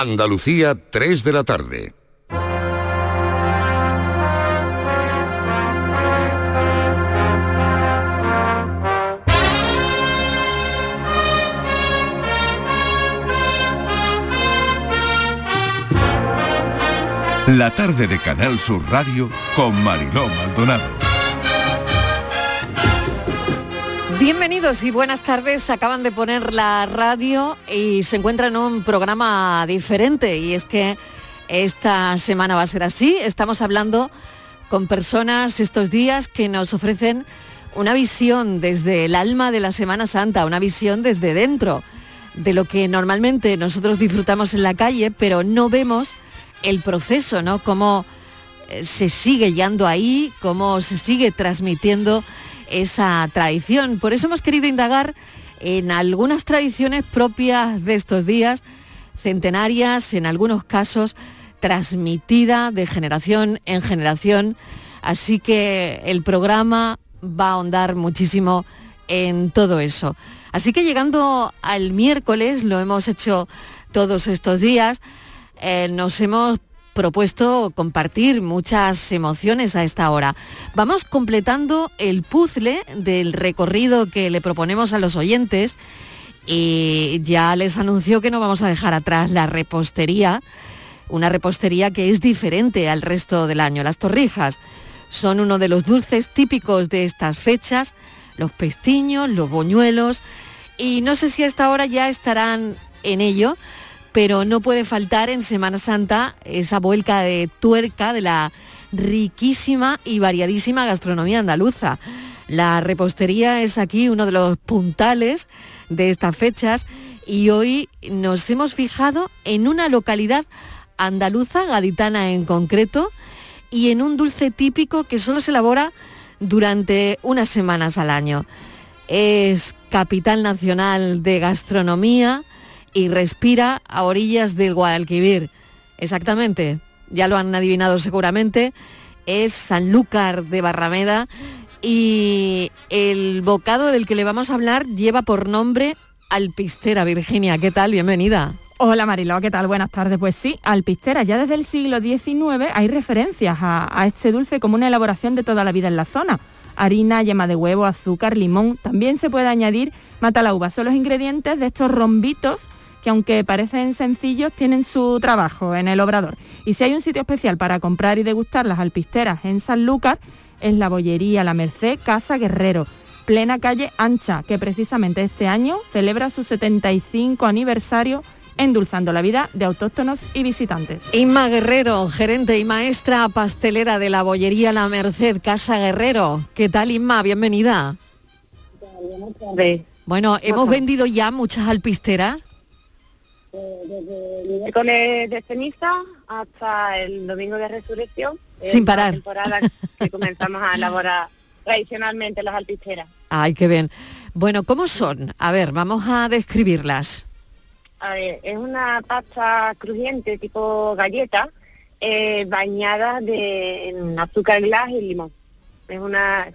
Andalucía, 3 de la tarde. La tarde de Canal Sur Radio con Mariló Maldonado. Bienvenidos y buenas tardes. Acaban de poner la radio y se encuentran en un programa diferente y es que esta semana va a ser así. Estamos hablando con personas estos días que nos ofrecen una visión desde el alma de la Semana Santa, una visión desde dentro de lo que normalmente nosotros disfrutamos en la calle, pero no vemos el proceso, ¿no? Cómo eh, se sigue yendo ahí, cómo se sigue transmitiendo esa tradición. Por eso hemos querido indagar en algunas tradiciones propias de estos días, centenarias, en algunos casos transmitida de generación en generación. Así que el programa va a ahondar muchísimo en todo eso. Así que llegando al miércoles, lo hemos hecho todos estos días, eh, nos hemos propuesto compartir muchas emociones a esta hora. Vamos completando el puzzle del recorrido que le proponemos a los oyentes y ya les anunció que no vamos a dejar atrás la repostería, una repostería que es diferente al resto del año. Las torrijas son uno de los dulces típicos de estas fechas, los pestiños, los boñuelos y no sé si a esta hora ya estarán en ello pero no puede faltar en Semana Santa esa vuelca de tuerca de la riquísima y variadísima gastronomía andaluza. La repostería es aquí uno de los puntales de estas fechas y hoy nos hemos fijado en una localidad andaluza, gaditana en concreto, y en un dulce típico que solo se elabora durante unas semanas al año. Es capital nacional de gastronomía, y respira a orillas del Guadalquivir. Exactamente, ya lo han adivinado seguramente, es Sanlúcar de Barrameda y el bocado del que le vamos a hablar lleva por nombre Alpistera. Virginia, ¿qué tal? Bienvenida. Hola Mariló, ¿qué tal? Buenas tardes. Pues sí, alpistera. Ya desde el siglo XIX hay referencias a, este dulce como una elaboración de toda la vida en la zona. Harina, yema de huevo, azúcar, limón. También se puede añadir mata. Son los ingredientes de estos rombitos que aunque parecen sencillos, tienen su trabajo en el obrador. Y si hay un sitio especial para comprar y degustar las alpisteras en Sanlúcar, es la bollería La Merced Casa Guerrero, plena calle ancha, que precisamente este año celebra su 75 aniversario endulzando la vida de autóctonos y visitantes. Inma Guerrero, gerente y maestra pastelera de la bollería La Merced Casa Guerrero. ¿Qué tal Inma? Bienvenida. Bueno, ¿hemos vendido ya muchas alpisteras? Desde el miércoles de ceniza hasta el domingo de resurrección. Sin parar. temporada que comenzamos a elaborar tradicionalmente las alpisteras. Ay, qué bien. Bueno, ¿cómo son? A ver, vamos a describirlas. A ver, es una pasta crujiente tipo galleta, eh, bañada de, en azúcar glass y limón. Es una,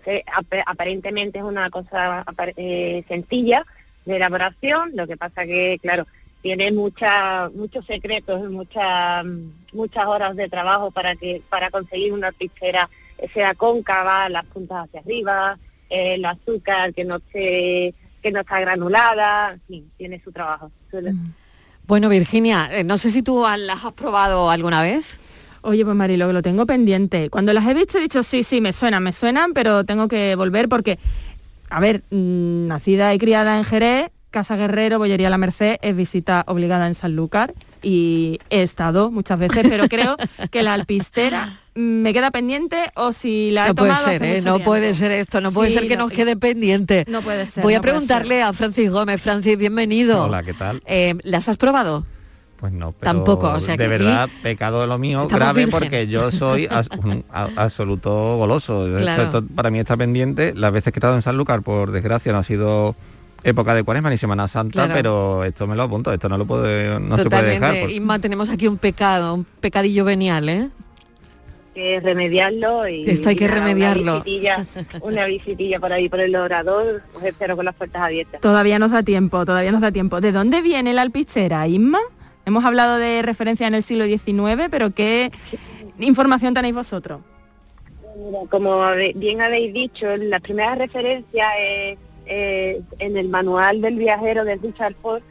aparentemente es una cosa eh, sencilla de elaboración, lo que pasa que, claro, tiene mucha, muchos secretos, muchas muchas horas de trabajo para que para conseguir una pizquera sea cóncava, las puntas hacia arriba, el azúcar que no esté que no está granulada, sí, tiene su trabajo. Mm. Bueno, Virginia, eh, no sé si tú las has probado alguna vez. Oye, pues Marilo, lo tengo pendiente. Cuando las he visto he dicho, sí, sí, me suenan, me suenan, pero tengo que volver porque, a ver, mm, nacida y criada en Jerez, Casa Guerrero, Bollería La Merced, es visita obligada en Sanlúcar y he estado muchas veces, pero creo que la alpistera me queda pendiente o si la no puede ser ¿eh? no puede ser esto no puede ser que nos quede pendiente. No puede ser voy a preguntarle a Francis Gómez. Francis bienvenido. Hola qué tal eh, las has probado pues no, pero tampoco, o sea, de verdad pecado de lo mío grave porque yo soy un absoluto goloso. Esto para mí está pendiente. Las veces que he estado en Sanlúcar, por desgracia, no ha sido época de cuaresma ni Semana Santa, pero esto me lo apunto, esto no lo puede, no se puede dejar. Inma, tenemos aquí un pecado, un pecadillo venial, ¿eh? Que remediarlo y... Esto hay que remediarlo. Una visitilla, una visitilla por ahí por el orador, os espero con las puertas abiertas. Todavía nos da tiempo, todavía nos da tiempo. ¿De dónde viene la alpichera, Inma? Hemos hablado de referencia en el siglo XIX, pero ¿qué información tenéis vosotros? como bien habéis dicho, la primera referencia es en el manual del viajero de Richard Ford.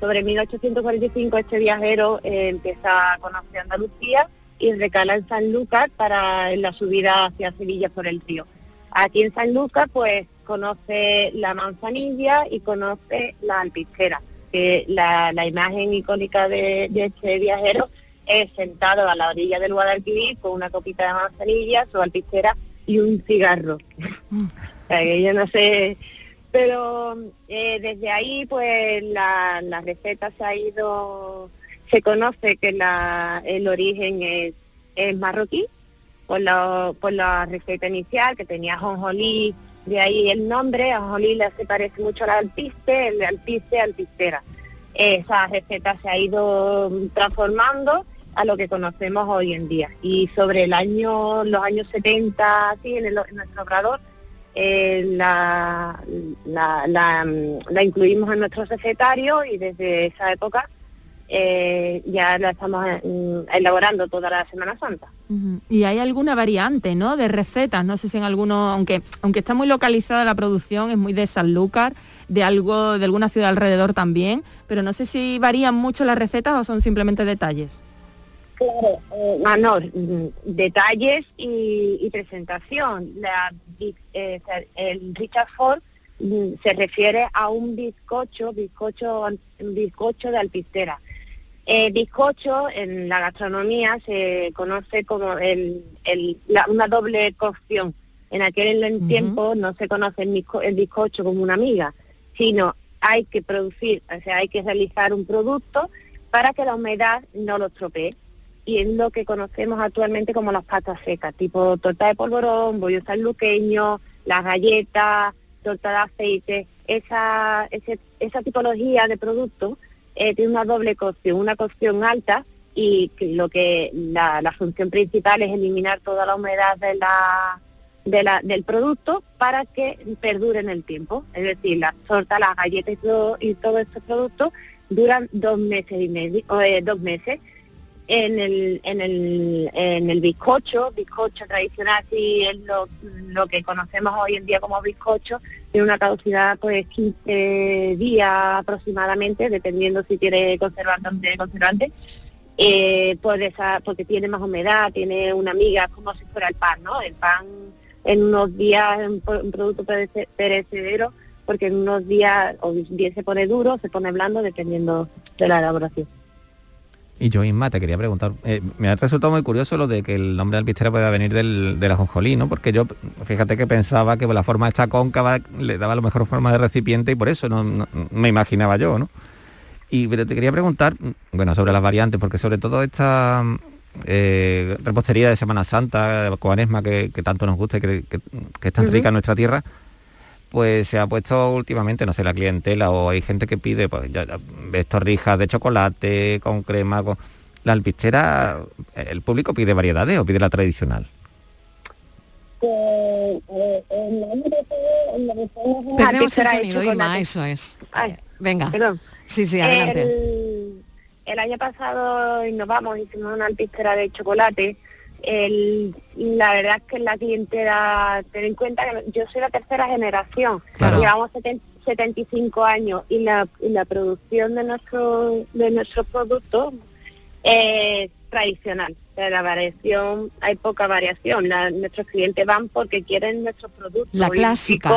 Sobre 1845 este viajero eh, empieza a conocer Andalucía y recala en San Lucas para la subida hacia Sevilla por el río. Aquí en San Lucas pues conoce la manzanilla y conoce la alpistera, que la, imagen icónica de, este viajero es sentado a la orilla del Guadalquivir con una copita de manzanilla, su alpistera y un cigarro. Mm. yo no sé, pero eh, desde ahí pues la, la receta se ha ido, se conoce que la, el origen es, marroquí, por la, por la receta inicial que tenía jonjolí, de ahí el nombre, jonjolí se parece mucho al alpiste, el alpiste, alpistera. Esa receta se ha ido transformando a lo que conocemos hoy en día. Y sobre el año, los años 70, así, en, nuestro obrador, eh, la, la, la, incluimos en nuestro recetario y desde esa época eh, ya la estamos mm, elaborando toda la Semana Santa. Y hay alguna variante, ¿no? De recetas, no sé si en alguno, aunque aunque está muy localizada la producción, es muy de Sanlúcar, de algo de alguna ciudad alrededor también, pero no sé si varían mucho las recetas o son simplemente detalles. Claro, eh, mm, detalles y, presentación. La, eh, el Richard Ford mm, se refiere a un bizcocho, bizcocho, bizcocho de alpistera. Eh, bizcocho en la gastronomía se conoce como el, una doble cocción. En aquel tiempo no se conoce el, el bizcocho como una amiga, sino hay que producir, o sea, hay que realizar un producto para que la humedad no lo estropee y es lo que conocemos actualmente como las patas secas, tipo torta de polvorón, bollo sanluqueño, las galletas, torta de aceite, esa, esa tipología de productos eh, tiene una doble cocción, una cocción alta y lo que la, función principal es eliminar toda la humedad de la, de la, del producto para que perdure en el tiempo. Es decir, la torta, las galletas y todo, y todo estos productos duran dos meses y medio, eh, dos meses en el, en el, en el bizcocho, bizcocho tradicional, si es lo, lo, que conocemos hoy en día como bizcocho, tiene una caducidad pues 15 días aproximadamente, dependiendo si tiene conservante o no tiene conservante, eh, porque tiene más humedad, tiene una miga como si fuera el pan, ¿no? El pan en unos días es un, producto perecedero, porque en unos días o bien se pone duro, se pone blando, dependiendo de la elaboración. Y yo misma te quería preguntar, eh, me ha resultado muy curioso lo de que el nombre de alpistera pueda venir del, de la jonjolí, ¿no? Porque yo, fíjate que pensaba que la forma esta cóncava le daba la mejor forma de recipiente y por eso no, me imaginaba yo, ¿no? Y pero te quería preguntar, bueno, sobre las variantes, porque sobre todo esta eh, repostería de Semana Santa, de Cuaresma, que, tanto nos gusta y que, es tan rica en nuestra tierra, pues se ha puesto últimamente, no sé, la clientela o hay gente que pide, pues ya ves torrijas de chocolate con crema, con... La alpistera, ¿el público pide variedades o pide la tradicional? Perdemos el sonido, Irma, eso es. Venga. Sí, sí, adelante. El, el año pasado innovamos, hicimos una alpistera de chocolate el, la verdad es que la clientela, ten en cuenta que yo soy la tercera generación, llevamos 75 años y la, la producción de nuestro de nuestros productos es tradicional. De la variación, hay poca variación. nuestros clientes van porque quieren nuestros productos. La clásica,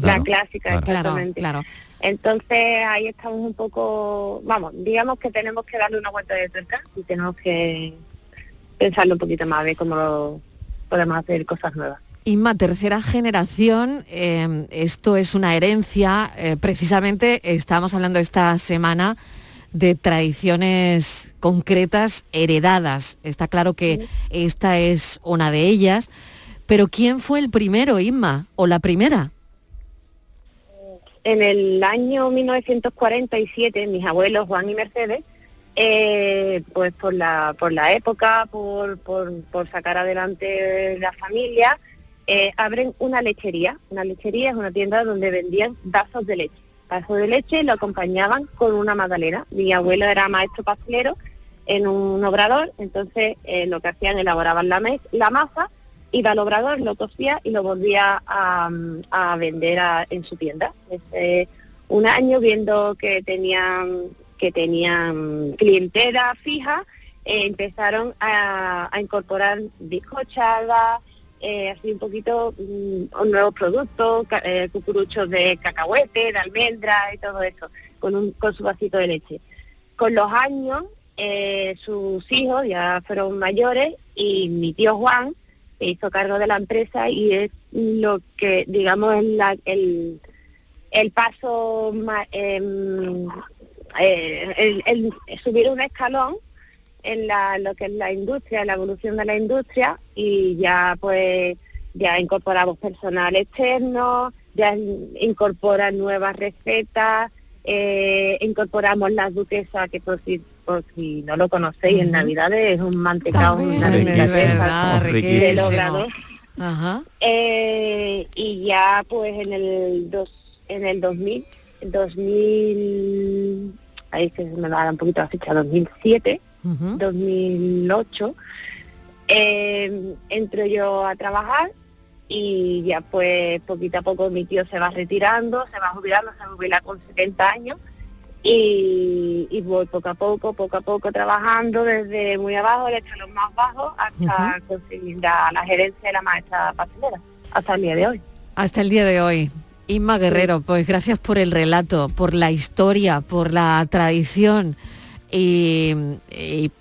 La clásica, exactamente. Claro, Entonces ahí estamos un poco, vamos, digamos que tenemos que darle una vuelta de cerca y tenemos que pensarlo un poquito más, ver cómo podemos hacer cosas nuevas. Inma, tercera generación, em, esto es una herencia, eh, precisamente estamos hablando esta semana de tradiciones concretas heredadas. Está claro que esta es una de ellas, pero ¿quién fue el primero, Inma, o la primera? En el año 1947, mis abuelos Juan y Mercedes eh, pues por la, por la época, por, por, sacar adelante la familia, eh, abren una lechería. Una lechería es una tienda donde vendían vasos de leche. vaso de leche lo acompañaban con una magdalena. Mi abuelo era maestro pastelero en un obrador, entonces eh, lo que hacían elaboraban la, la masa, iba al obrador, lo cosía y lo volvía a, vender en su tienda. un año viendo que tenían que tenían clientela fija, eh, empezaron a, incorporar bizcochadas, eh, así un poquito mm, nuevos productos, eh, cucuruchos de cacahuete, de almendra y todo eso, con, un, con su vasito de leche. Con los años, eh, sus hijos ya fueron mayores y mi tío Juan se hizo cargo de la empresa y es lo que, digamos, es la, el, el paso, em, el, el subir un escalón en la, lo que es la industria, la evolución de la industria y ya pues ya incorporamos personal externo, ya incorporan nuevas recetas, eh, incorporamos las duquesas que por si por si no lo conocéis en Navidades es un mantecado una de logrado eh, y ya pues en el dos en el 2000 2000 ahí se me va a dar un poquito la fecha 2007 2008, eh, entro yo a trabajar y ya pues poquito a poco mi tío se va retirando, se va jubilando, se jubila con 70 años y, voy poco a poco, poco a poco trabajando desde muy abajo, el los más bajos, hasta conseguir la, gerencia de la maestra pastelera, hasta el día de hoy. Hasta el día de hoy. Inma Guerrero, pues gracias por el relato, por la historia, por la tradición y,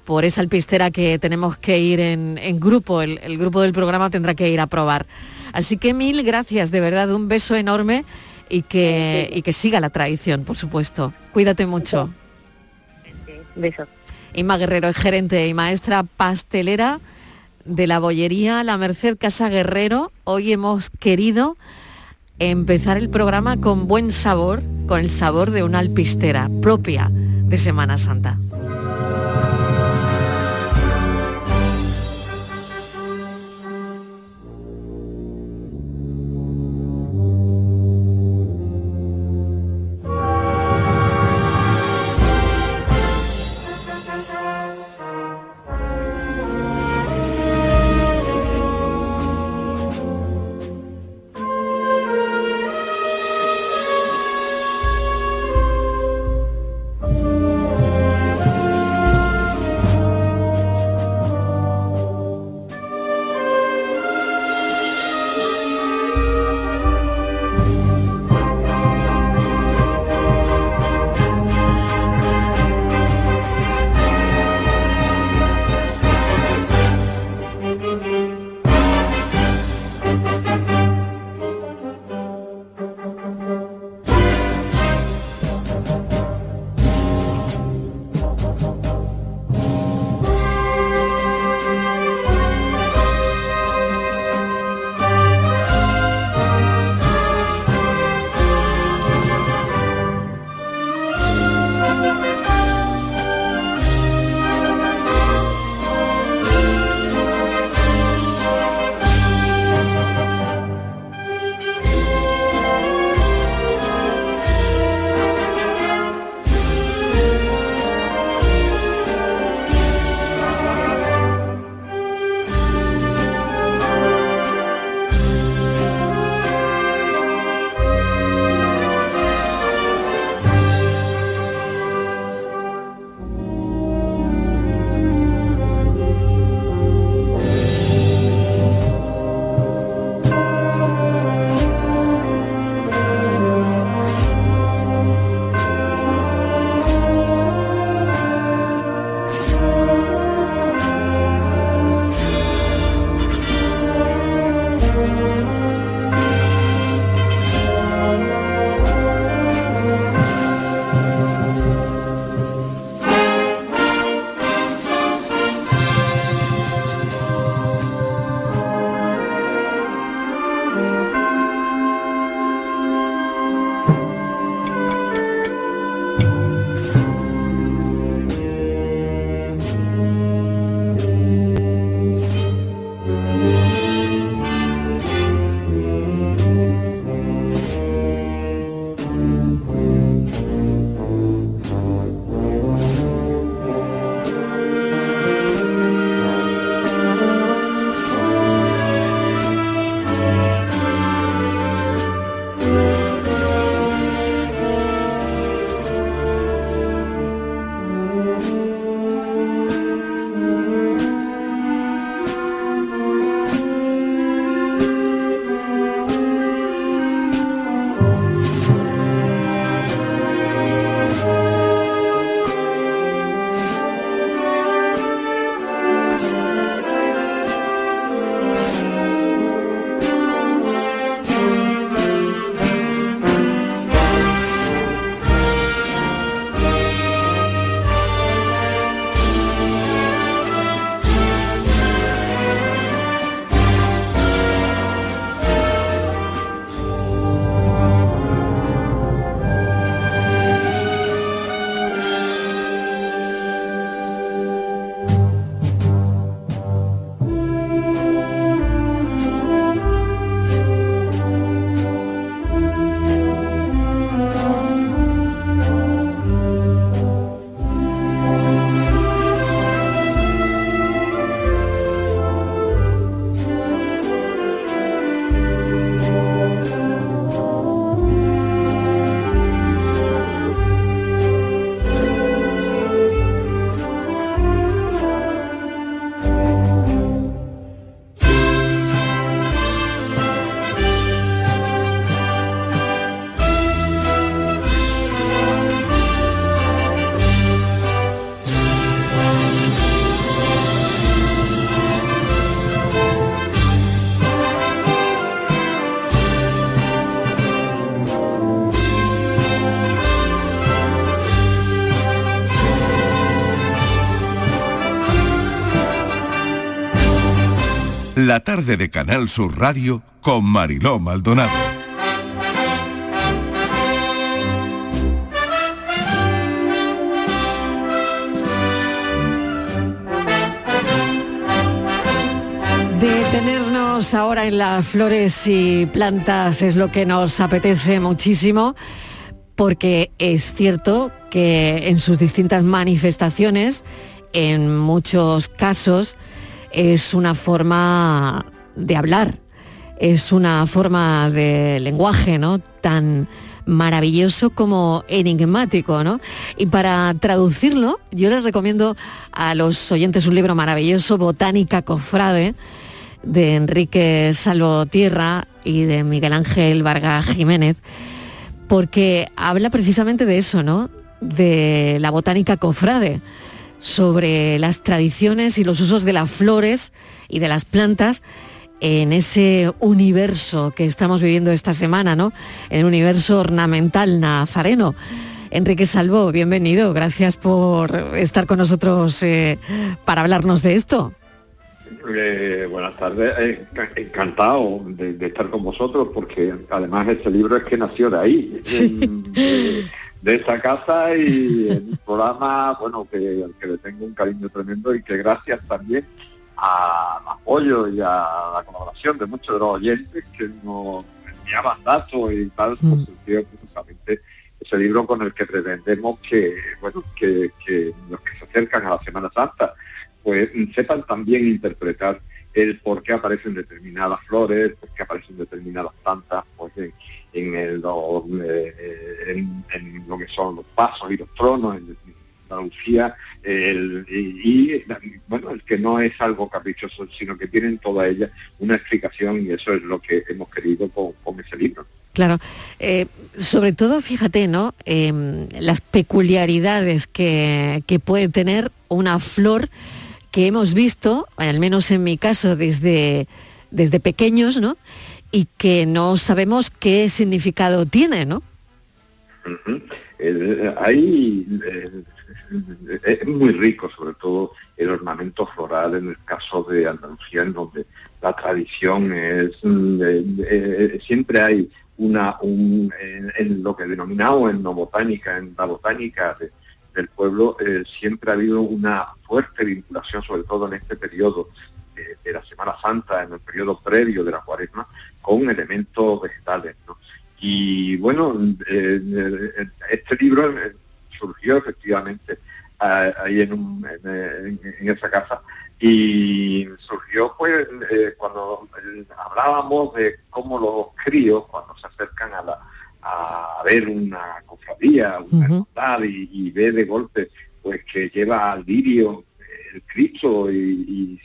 por esa alpistera que tenemos que ir en, grupo, el, grupo del programa tendrá que ir a probar. Así que mil gracias, de verdad, un beso enorme y que, y que siga la tradición, por supuesto. Cuídate mucho. Beso. Inma Guerrero es gerente y maestra pastelera de la bollería La Merced Casa Guerrero. Hoy hemos querido empezar el programa con buen sabor, con el sabor de una alpistera propia de Semana Santa. La tarde de Canal Sur Radio con Mariló Maldonado. Detenernos ahora en las flores y plantas es lo que nos apetece muchísimo porque es cierto que en sus distintas manifestaciones, en muchos casos, es una forma de hablar, es una forma de lenguaje, ¿no? Tan maravilloso como enigmático, ¿no? Y para traducirlo, yo les recomiendo a los oyentes un libro maravilloso, Botánica Cofrade, de Enrique Salvotierra y de Miguel Ángel Vargas Jiménez, porque habla precisamente de eso, ¿no? De la botánica cofrade sobre las tradiciones y los usos de las flores y de las plantas en ese universo que estamos viviendo esta semana, ¿no? En el universo ornamental nazareno. Enrique Salvo, bienvenido, gracias por estar con nosotros eh, para hablarnos de esto. Eh, buenas tardes, eh, encantado de, estar con vosotros porque además este libro es que nació de ahí de esta casa y en un programa, bueno, que, que le tengo un cariño tremendo y que gracias también al apoyo y a la colaboración de muchos de los oyentes que nos enviaban datos y tal, pues mm. precisamente ese libro con el que pretendemos que, bueno, que, que los que se acercan a la Semana Santa, pues sepan también interpretar el por qué aparecen determinadas flores, por qué aparecen determinadas plantas, pues en, eh, lo que son los pasos y los tronos, en Andalucía, el, y, bueno, el que no es algo caprichoso, sino que tienen toda ella una explicación y eso es lo que hemos querido con, ese libro. Claro, eh, sobre todo, fíjate, ¿no? Em, las peculiaridades que puede tener una flor que hemos visto, al menos en mi caso desde, desde pequeños, ¿no? Y que no sabemos qué significado tiene, ¿no? Ahí es muy rico, sobre todo el ornamento floral en el caso de Andalucía, en donde la tradición es siempre hay una un, en, lo que denominamos en no botánica, en la botánica de, del pueblo eh, siempre ha habido una fuerte vinculación, sobre todo en este periodo de, la Semana Santa, en el periodo previo de la cuaresma, con elementos vegetales. Y bueno, eh, eh, este libro surgió efectivamente ahí en, en, esa casa y surgió pues cuando hablábamos de cómo los críos cuando se acercan a la a ver una cofradía, una uh y, ve de golpe pues que lleva al lirio el Cristo y,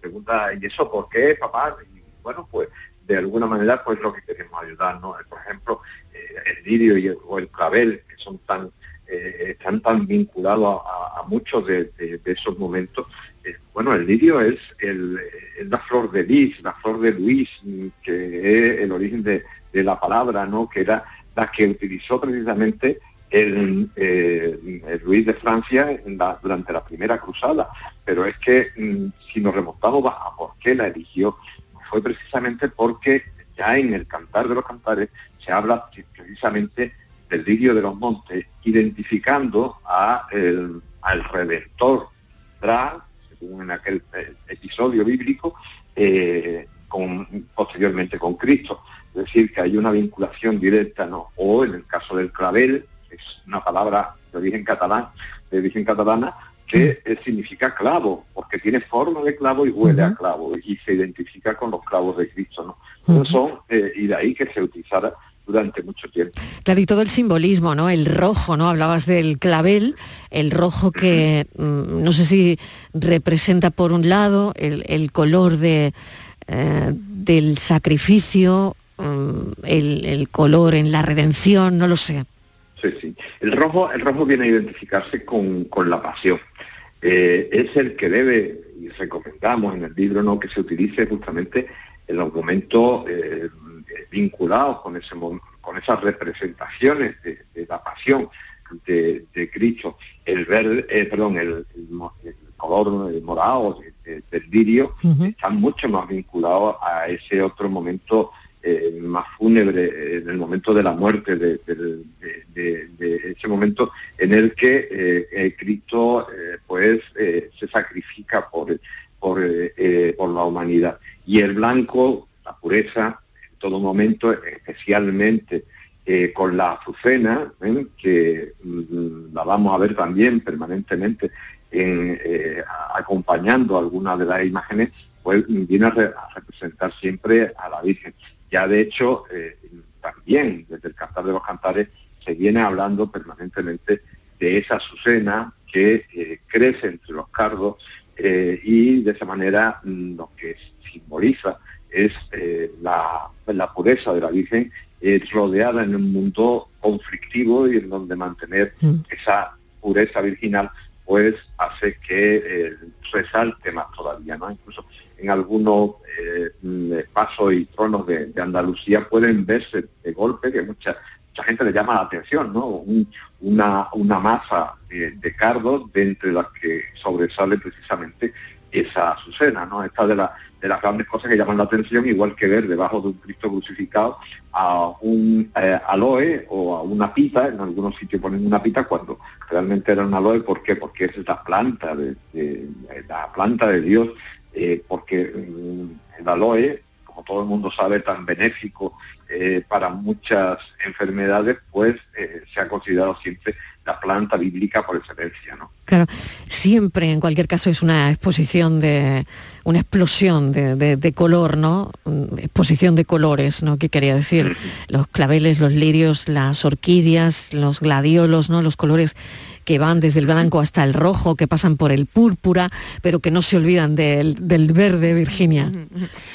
pregunta, ¿y eso por qué, papá? Y bueno, pues de alguna manera pues lo que queremos ayudar, ¿no? Por ejemplo, eh, el lirio y o el clavel, que son tan eh, están tan vinculados a, muchos de, esos momentos. Eh, bueno, el lirio es, el, la flor de lis, la flor de Luis, que es el origen de, de la palabra, ¿no? Que era la que utilizó precisamente el, eh, Luis de Francia durante la primera cruzada. Pero es que mm, si nos remontamos a por qué la eligió, fue precisamente porque ya en el Cantar de los Cantares se habla precisamente del lirio de los montes, identificando a al Redentor según en aquel eh, episodio bíblico, eh, con, posteriormente con Cristo. Es decir, que hay una vinculación directa, ¿no? O en el caso del clavel, es una palabra de origen catalán, de origen catalana, que mm. significa clavo, porque tiene forma de clavo y huele a clavo, y se identifica con los clavos de Cristo, ¿no? son, eh, y de ahí que se utilizara durante mucho tiempo. Claro, y todo el simbolismo, ¿no? El rojo, ¿no? Hablabas del clavel, el rojo que mm, no sé si representa por un lado el color de, eh, del sacrificio, mm, el, color en la redención, no lo sé. Sí, sí. El rojo, el rojo viene a identificarse con, la pasión. Eh, es el que debe, y recomendamos en el libro, ¿no? que se utilice justamente en los momentos eh, vinculados con, ese, con esas representaciones de, la pasión de, Cristo. El verde, perdón, el, color morado del lirio están mucho más vinculados a ese otro momento eh, más fúnebre, en el momento de la muerte, de, ese momento en el que Cristo pues se sacrifica por, por, por la humanidad. Y el blanco, la pureza, en todo momento, especialmente eh, con la azucena, ¿eh? que mm, la vamos a ver también permanentemente eh, acompañando algunas de las imágenes, pues viene a, representar siempre a la Virgen. Ya de hecho, también desde el Cantar de los Cantares se viene hablando permanentemente de esa azucena que crece entre los cardos y de esa manera mm, lo que simboliza es la, la, pureza de la Virgen eh, rodeada en un mundo conflictivo y en donde mantener mm. esa pureza virginal pues hace que eh, resalte más todavía, ¿no? Incluso en algunos eh, pasos y tronos de, Andalucía pueden verse de golpe que mucha, mucha gente le llama la atención, ¿no? una, una masa de, cardos de entre las que sobresale precisamente esa azucena, ¿no? Esta de la de las grandes cosas que llaman la atención, igual que ver debajo de un Cristo crucificado a un eh, aloe o a una pita, en algunos sitios ponen una pita cuando realmente era un aloe, ¿por qué? Porque es la planta de, la planta de Dios, eh, porque mm, el aloe, como todo el mundo sabe, tan benéfico eh, para muchas enfermedades, pues se ha considerado siempre la planta bíblica por excelencia, ¿no? Claro, siempre en cualquier caso es una exposición de una explosión de, color, ¿no? Exposición de colores, ¿no? ¿Qué quería decir? Los claveles, los lirios, las orquídeas, los gladiolos, ¿no? Los colores que van desde el blanco hasta el rojo, que pasan por el púrpura, pero que no se olvidan del, verde, Virginia.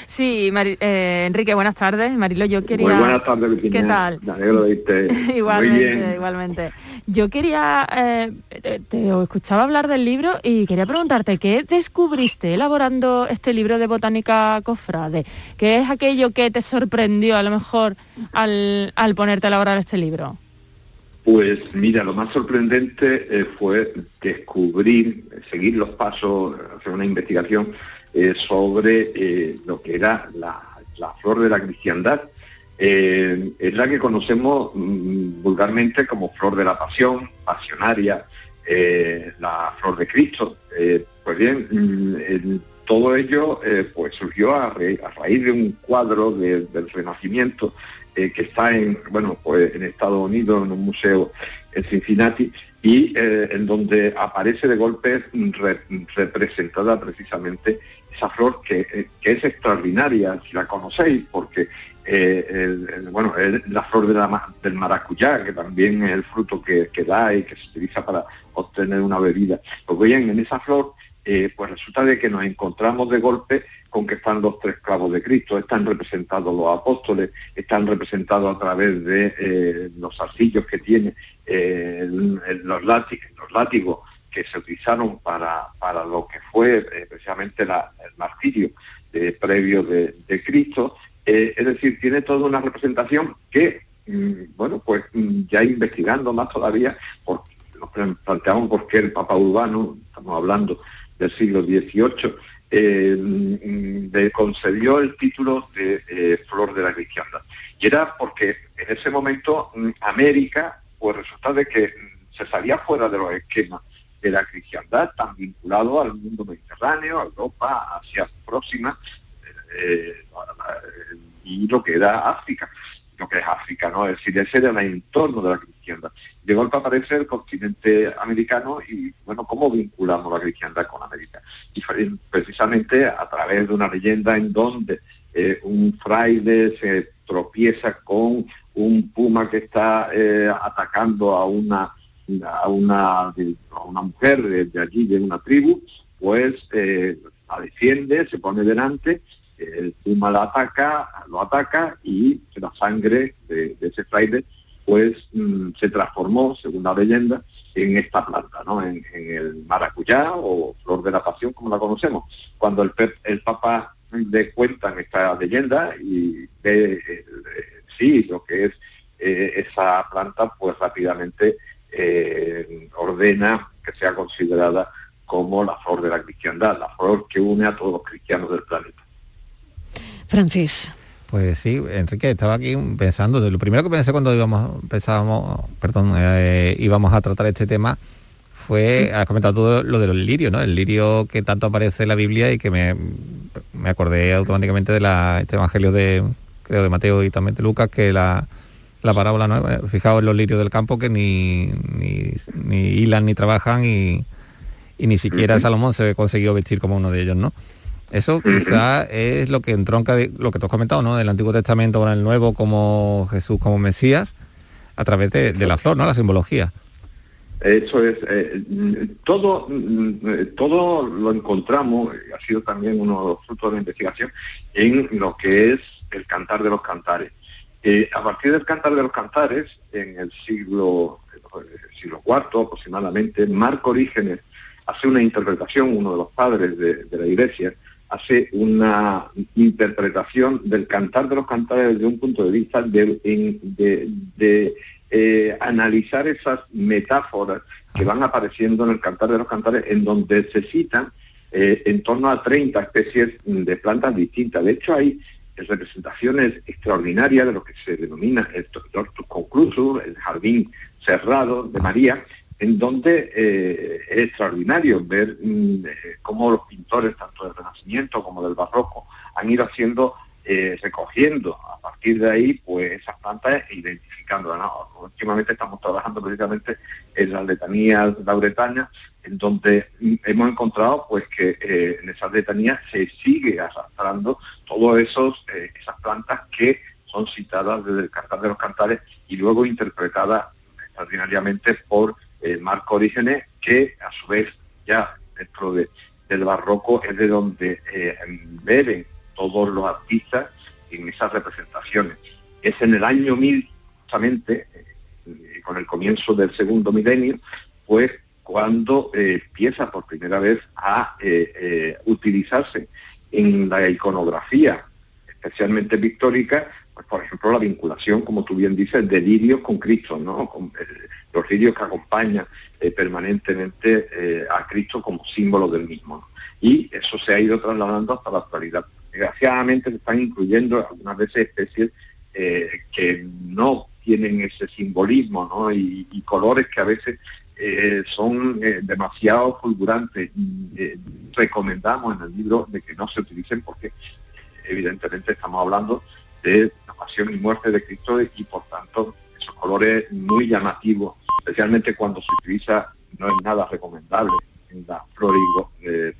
Sí, eh, Enrique, buenas tardes. Marilo, yo quería... Muy buenas tardes, Virginia. ¿Qué tal? igualmente, igualmente. Yo quería, eh, te, escuchaba hablar del libro y quería preguntarte, ¿qué descubriste elaborando este libro de botánica cofrade? ¿Qué es aquello que te sorprendió a lo mejor al, al ponerte a elaborar este libro? Pues mira, lo más sorprendente eh, fue descubrir, seguir los pasos, hacer una investigación eh, sobre eh, lo que era la, flor de la cristiandad. es la que conocemos mm, vulgarmente como flor de la pasión, pasionaria, la flor de Cristo. pues bien, mm, todo ello pues surgió a, raíz de un cuadro del Renacimiento eh, que está en, bueno, pues en Estados Unidos, en un museo en Cincinnati, y eh, en donde aparece de golpe representada precisamente esa flor que, eh, es extraordinaria, si la conocéis, porque bueno, es la flor de del maracuyá, que también es el fruto que, que, da y que se utiliza para obtener una bebida. Pues bien, en esa flor, pues resulta de que nos encontramos de golpe con que están los tres clavos de Cristo. Están representados los apóstoles, están representados a través de eh, los arcillos que tiene, eh, los, látigos, que se utilizaron para, para lo que fue eh, precisamente el martirio previo de, Cristo. es decir, tiene toda una representación que, mm, bueno, pues mm, ya investigando más todavía, nos planteamos por qué el Papa Urbano, estamos hablando del siglo XVIII, eh, le concedió el título de eh, Flor de la Cristiandad. Y era porque en ese momento mm, América, pues resulta de que mm, se salía fuera de los esquemas de la cristiandad, tan vinculado al mundo mediterráneo, a Europa, Asia próxima, eh, y lo que era África, lo que es África, ¿no? Es decir, ese era el entorno de la cristiandad. De golpe aparece el continente americano y, bueno, ¿cómo vinculamos la cristiandad con América? Y precisamente a través de una leyenda en donde eh, un fraile se tropieza con un puma que está eh, atacando a una a una, una mujer de, allí, de una tribu, pues eh, la defiende, se pone delante, el puma la ataca, lo ataca y la sangre de ese fraile pues se transformó, según la leyenda, en esta planta, ¿no? En, el maracuyá o flor de la pasión, como la conocemos. Cuando el, el Papa le cuentan esta leyenda y ve eh, sí lo que es eh, esa planta, pues rápidamente eh, ordena que sea considerada como la flor de la cristiandad, la flor que une a todos los cristianos del planeta. Francis. Pues sí, Enrique, estaba aquí pensando, lo primero que pensé cuando íbamos, pensábamos, perdón, eh, íbamos a tratar este tema fue, has comentado todo lo de los lirios, ¿no? El lirio que tanto aparece en la Biblia y que me, me acordé automáticamente de la, este evangelio de, creo, de Mateo y también de Lucas, que la, la parábola, ¿no? Eh, fijaos en los lirios del campo que ni, ni, ni hilan ni trabajan y, y ni siquiera Salomón se consiguió vestir como uno de ellos, ¿no? Eso quizá es lo que entronca de, lo que tú has comentado, ¿no? Del Antiguo Testamento con el Nuevo, como Jesús como Mesías, a través de, la flor, ¿no? La simbología. Eso es, eh, todo, todo lo encontramos, ha sido también uno de los frutos de la investigación, en lo que es el cantar de los cantares. Eh, a partir del cantar de los cantares, en el siglo, siglo IV aproximadamente, Marco Orígenes hace una interpretación, uno de los padres de, la iglesia, hace una interpretación del cantar de los cantares desde un punto de vista de, eh, analizar esas metáforas que van apareciendo en el cantar de los cantares, en donde se citan eh, en torno a 30 especies de plantas distintas. De hecho, hay representaciones extraordinarias de lo que se denomina el Tortus Conclusus, el jardín cerrado de María, en donde eh, es extraordinario ver mm, eh, cómo los pintores, tanto del Renacimiento como del Barroco, han ido haciendo, eh, recogiendo a partir de ahí, pues esas plantas e identificándolas. Últimamente estamos trabajando precisamente en las letanías lauretanas, en donde mm, hemos encontrado pues que en esas letanías se sigue arrastrando todas esas plantas que son citadas desde el Cantar de los Cantares y luego interpretadas extraordinariamente por eh, Marco Orígenes, que a su vez ya dentro del barroco es de donde eh, todos los artistas en esas representaciones. Es en el año 1000, justamente, eh, con el comienzo del segundo milenio, pues cuando empieza por primera vez a utilizarse en la iconografía, especialmente pictórica, pues por ejemplo la vinculación, como tú bien dices, de lirios con Cristo, ¿no? Los lirios que acompañan eh, permanentemente eh, a Cristo como símbolo del mismo. Y eso se ha ido trasladando hasta la actualidad. Desgraciadamente se están incluyendo algunas veces especies eh, que no tienen ese simbolismo y, colores que a veces son demasiado fulgurantes. recomendamos en el libro de que no se utilicen porque evidentemente estamos hablando de la pasión y muerte de Cristo y por tanto esos colores muy llamativos especialmente cuando se utiliza, no es nada recomendable en la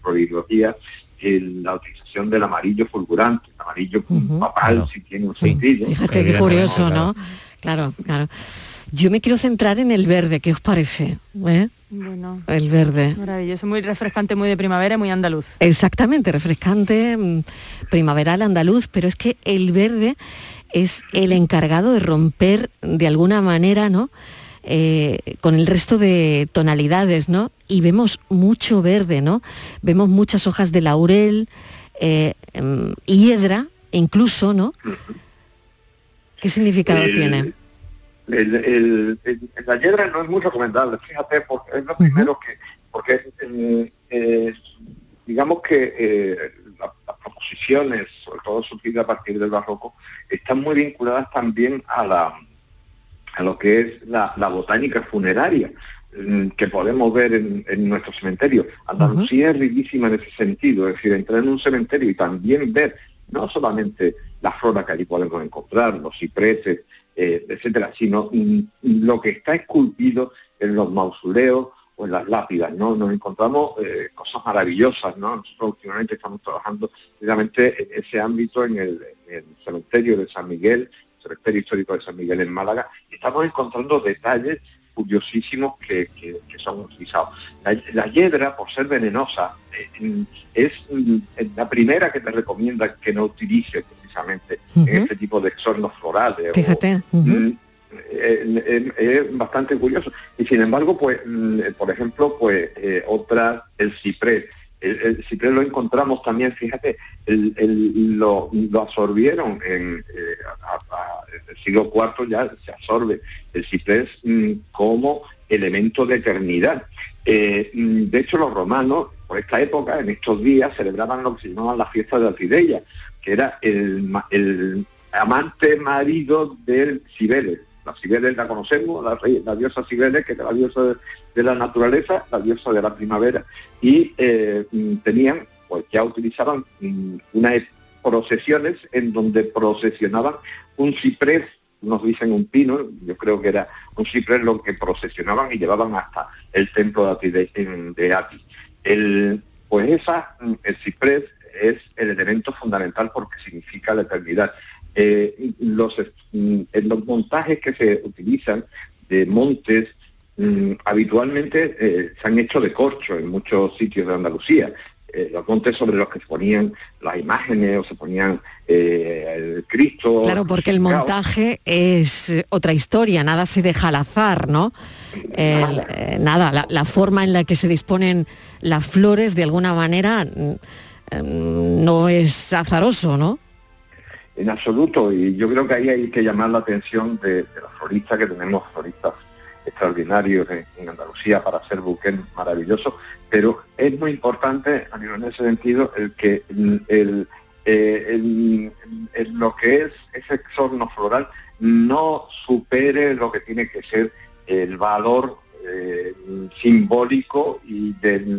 florilogía, la utilización del amarillo fulgurante, el amarillo papal, si tiene un sentido. Fíjate qué curioso, ¿no? Claro, claro. Yo me quiero centrar en el verde, ¿qué os parece? ¿Eh? Bueno, el verde. Maravilloso, muy refrescante, muy de primavera, muy andaluz. Exactamente, refrescante, mm, primaveral, andaluz, pero es que el verde es el encargado de romper de alguna manera, ¿no? Eh, con el resto de tonalidades, ¿no? Y vemos mucho verde, ¿no? Vemos muchas hojas de laurel, eh, em, hiedra, incluso, ¿no? ¿Qué significado tiene? la hiedra no es muy recomendable, fíjate, porque es lo primero que, porque eh, digamos que las proposiciones, sobre todo surgidas a partir del barroco, están muy vinculadas también a la a lo que es la, botánica funeraria mm, que podemos ver en, nuestro cementerio. Andalucía es riquísima en ese sentido, es decir, entrar en un cementerio y también ver no solamente la flora que allí podemos encontrar, los cipreses, eh, etcétera, sino mm, lo que está esculpido en los mausoleos o en las lápidas, ¿no? Nos encontramos eh, cosas maravillosas, ¿no? Nosotros últimamente estamos trabajando precisamente en ese ámbito en el cementerio de San Miguel, cementerio histórico de San Miguel en Málaga, estamos encontrando detalles curiosísimos que, son utilizados. La, hiedra, por ser venenosa, eh, es mm, la primera que te recomienda que no utilices precisamente en este tipo de exornos florales. Fíjate. Mm, eh, es bastante curioso. Y sin embargo, pues, mm, por ejemplo, pues eh, otra, el ciprés el, ciprés lo encontramos también, fíjate, lo, absorbieron en, eh, el siglo IV ya se absorbe el ciprés mm, como elemento de eternidad. Eh, mm, de hecho, los romanos, por esta época, en estos días, celebraban lo que se llamaban la fiesta de Alcideia, que era el, amante marido del Cibeles. La Cibeles la conocemos, la, diosa Cibeles, que es la diosa de, la naturaleza, la diosa de la primavera, y eh, mm, tenían, pues ya utilizaban mm, unas procesiones en donde procesionaban un ciprés nos dicen un pino, yo creo que era un ciprés lo que procesionaban y llevaban hasta el templo de Ati. El, pues esa, el ciprés es el elemento fundamental porque significa la eternidad. Eh, los, mm, en los montajes que se utilizan de montes, mm, habitualmente eh, se han hecho de corcho en muchos sitios de Andalucía. Eh, los montes sobre los que se ponían las imágenes o se ponían eh, el Cristo. Claro, porque el montaje es otra historia, nada se deja al azar, ¿no? Eh, nada, la, forma en la que se disponen las flores de alguna manera mm, no es azaroso, ¿no? En absoluto, y yo creo que ahí hay que llamar la atención de, de los floristas que tenemos, floristas extraordinarios en, Andalucía para hacer buques maravillosos, pero es muy importante, en ese sentido, el que el, eh, lo que es ese exorno floral no supere lo que tiene que ser el valor eh, simbólico y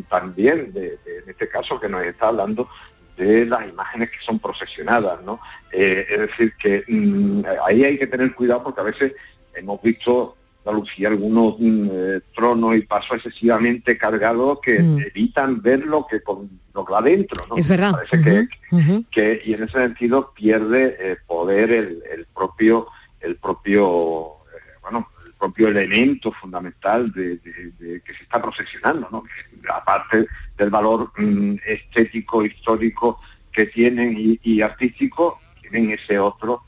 también, de, en este caso, que nos está hablando de las imágenes que son procesionadas, ¿no? Eh, es decir, que mm, ahí hay que tener cuidado porque a veces hemos visto Andalucía algunos mm, eh, tronos y pasos excesivamente cargados que mm. evitan ver lo que con lo que va dentro. Es verdad. Parece que, y en ese sentido pierde eh, poder el, propio el propio eh, bueno el propio elemento fundamental de, que se está procesionando, ¿no? aparte del valor mm, estético histórico que tienen y, artístico tienen ese otro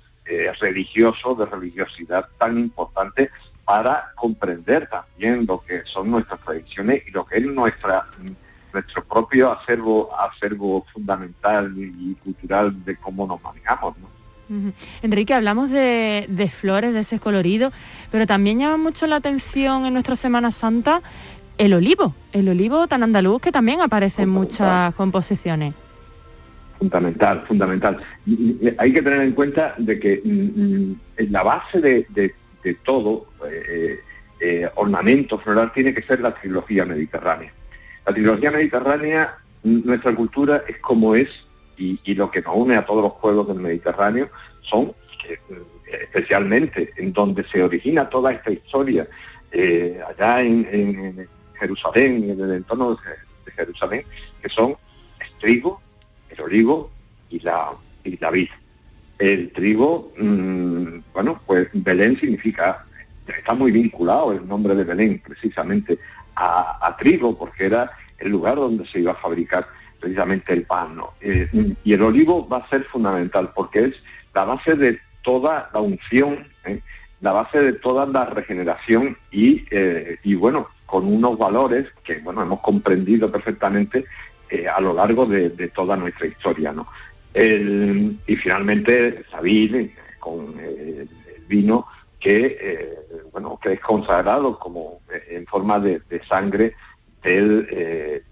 religioso de religiosidad tan importante para comprender también lo que son nuestras tradiciones y lo que es nuestra nuestro propio acervo acervo fundamental y cultural de cómo nos manejamos. Enrique, hablamos de, flores, de ese colorido, pero también llama mucho la atención en nuestra Semana Santa el olivo, el olivo tan andaluz que también aparece en muchas composiciones. Fundamental, fundamental. Hay que tener en cuenta de que mm, mm, la base de de todo eh, eh, ornamento floral tiene que ser la trilogía mediterránea. La trilogía mediterránea, nuestra cultura es como es y, lo que nos une a todos los pueblos del Mediterráneo son, eh, especialmente en donde se origina toda esta historia, allá en, Jerusalén, en el entorno de, Jerusalén, que son el trigo, el olivo y la, y la vid. El trigo, mm, bueno, pues Belén significa, está muy vinculado el nombre de Belén precisamente a, trigo, porque era el lugar donde se iba a fabricar precisamente el pan. Eh, y el olivo va a ser fundamental, porque es la base de toda la unción, ¿eh? la base de toda la regeneración y, eh, y, bueno, con unos valores que bueno hemos comprendido perfectamente a lo largo de, de, toda nuestra historia. ¿no? Y finalmente Sabine con el, vino que, eh, bueno, que es consagrado como eh, en forma de, sangre del eh,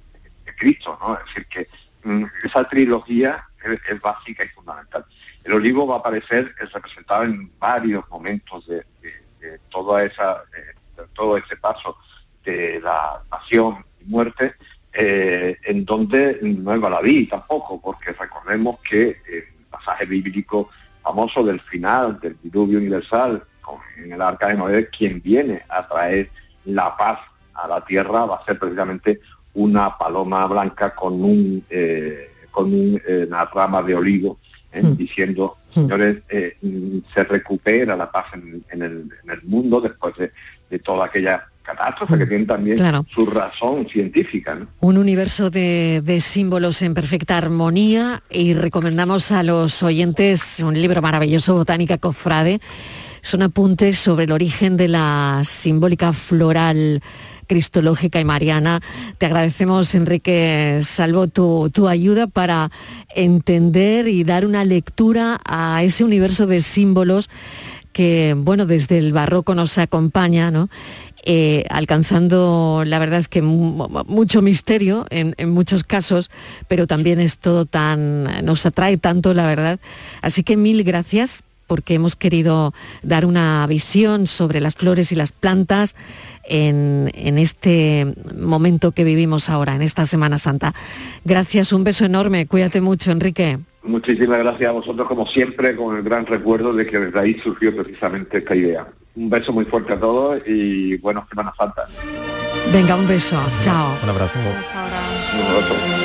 de Cristo, ¿no? Es decir, que mm, esa trilogía es, básica y fundamental. El olivo va a aparecer, es representado en varios momentos de, toda esa, todo ese paso de la pasión y muerte, eh, en donde no es baladí tampoco, porque recordemos que el pasaje bíblico famoso del final del diluvio universal en el arca de Noé, quien viene a traer la paz a la tierra va a ser precisamente una paloma blanca con un eh, con eh, una rama de olivo hmm. diciendo hmm. señores se recupera la paz en, el, mundo después de, de toda aquella catástrofe que tiene también su razón científica. Un universo de, símbolos en perfecta armonía y recomendamos a los oyentes un libro maravilloso, Botánica Cofrade. Son apuntes sobre el origen de la simbólica floral cristológica y mariana. Te agradecemos, Enrique Salvo, tu, tu, ayuda para entender y dar una lectura a ese universo de símbolos que, bueno, desde el barroco nos acompaña, ¿no? Eh, alcanzando, la verdad que mucho misterio en, muchos casos, pero también es todo tan, nos atrae tanto, la verdad. Así que mil gracias porque hemos querido dar una visión sobre las flores y las plantas en, en, este momento que vivimos ahora, en esta Semana Santa. Gracias, un beso enorme, cuídate mucho, Enrique. Muchísimas gracias a vosotros, como siempre, con el gran recuerdo de que desde ahí surgió precisamente esta idea. Un beso muy fuerte a todos y buenas Semana Santa. Venga, un beso. Chao. Un abrazo. Un abrazo.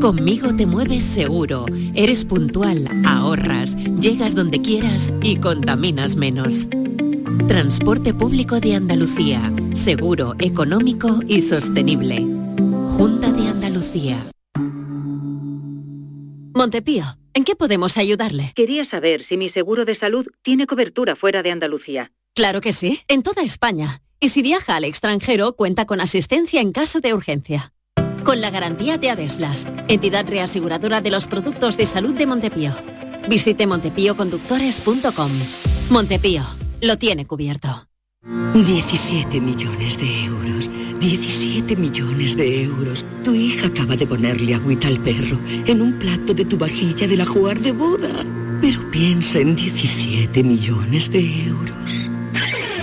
Conmigo te mueves seguro, eres puntual, ahorras, llegas donde quieras y contaminas menos. Transporte público de Andalucía, seguro, económico y sostenible. Junta de Andalucía. Montepío, ¿en qué podemos ayudarle? Quería saber si mi seguro de salud tiene cobertura fuera de Andalucía. Claro que sí, en toda España. Y si viaja al extranjero, cuenta con asistencia en caso de urgencia con la garantía de Adeslas, entidad reaseguradora de los productos de salud de Montepío. Visite montepíoconductores.com. Montepío, lo tiene cubierto. 17 millones de euros. 17 millones de euros. Tu hija acaba de ponerle agüita al perro en un plato de tu vajilla de la jugar de boda. Pero piensa en 17 millones de euros.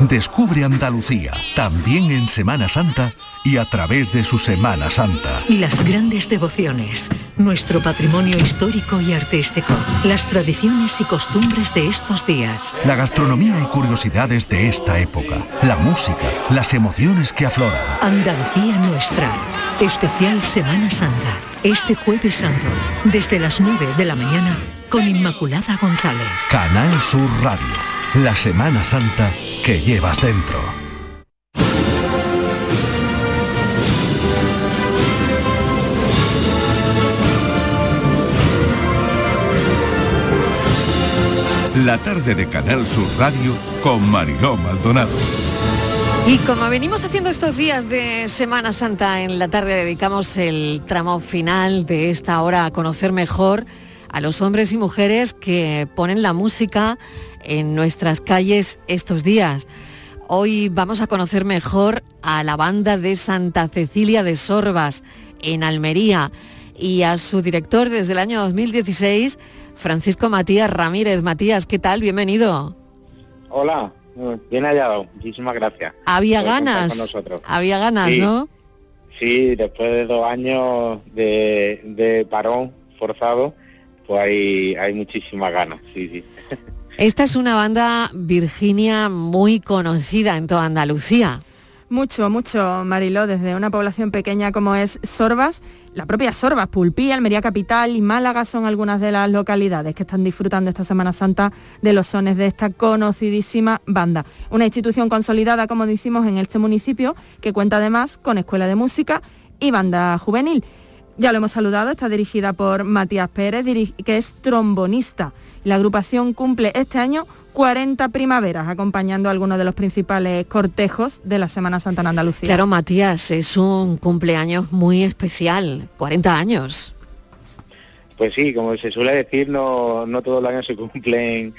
Descubre Andalucía, también en Semana Santa y a través de su Semana Santa. Las grandes devociones, nuestro patrimonio histórico y artístico, las tradiciones y costumbres de estos días. La gastronomía y curiosidades de esta época, la música, las emociones que afloran. Andalucía nuestra, especial Semana Santa este jueves santo, desde las 9 de la mañana, con Inmaculada González. Canal Sur Radio, la Semana Santa que llevas dentro. La tarde de Canal Sur Radio con Mariló Maldonado. Y como venimos haciendo estos días de Semana Santa, en la tarde dedicamos el tramo final de esta hora a conocer mejor a los hombres y mujeres que ponen la música en nuestras calles estos días. Hoy vamos a conocer mejor a la banda de Santa Cecilia de Sorbas en Almería y a su director desde el año 2016, Francisco Matías Ramírez. Matías, ¿qué tal? Bienvenido. Hola, Bien hallado, muchísimas gracias. Había ganas, había ganas, ¿no? Sí, después de dos años de, parón forzado, pues hay, hay muchísimas ganas, sí, sí. Esta es una banda, Virginia, muy conocida en toda Andalucía. Mucho, mucho, Mariló, desde una población pequeña como es Sorbas, la propia Sorbas, Pulpí, Almería Capital y Málaga son algunas de las localidades que están disfrutando esta Semana Santa de los sones de esta conocidísima banda. Una institución consolidada, como decimos, en este municipio, que cuenta además con escuela de música y banda juvenil. Ya lo hemos saludado, está dirigida por Matías Pérez, que es trombonista. La agrupación cumple este año 40 primaveras, acompañando a algunos de los principales cortejos de la Semana Santa en Andalucía. Claro, Matías, es un cumpleaños muy especial, 40 años. Pues sí, como se suele decir, no, no todos los años se cumplen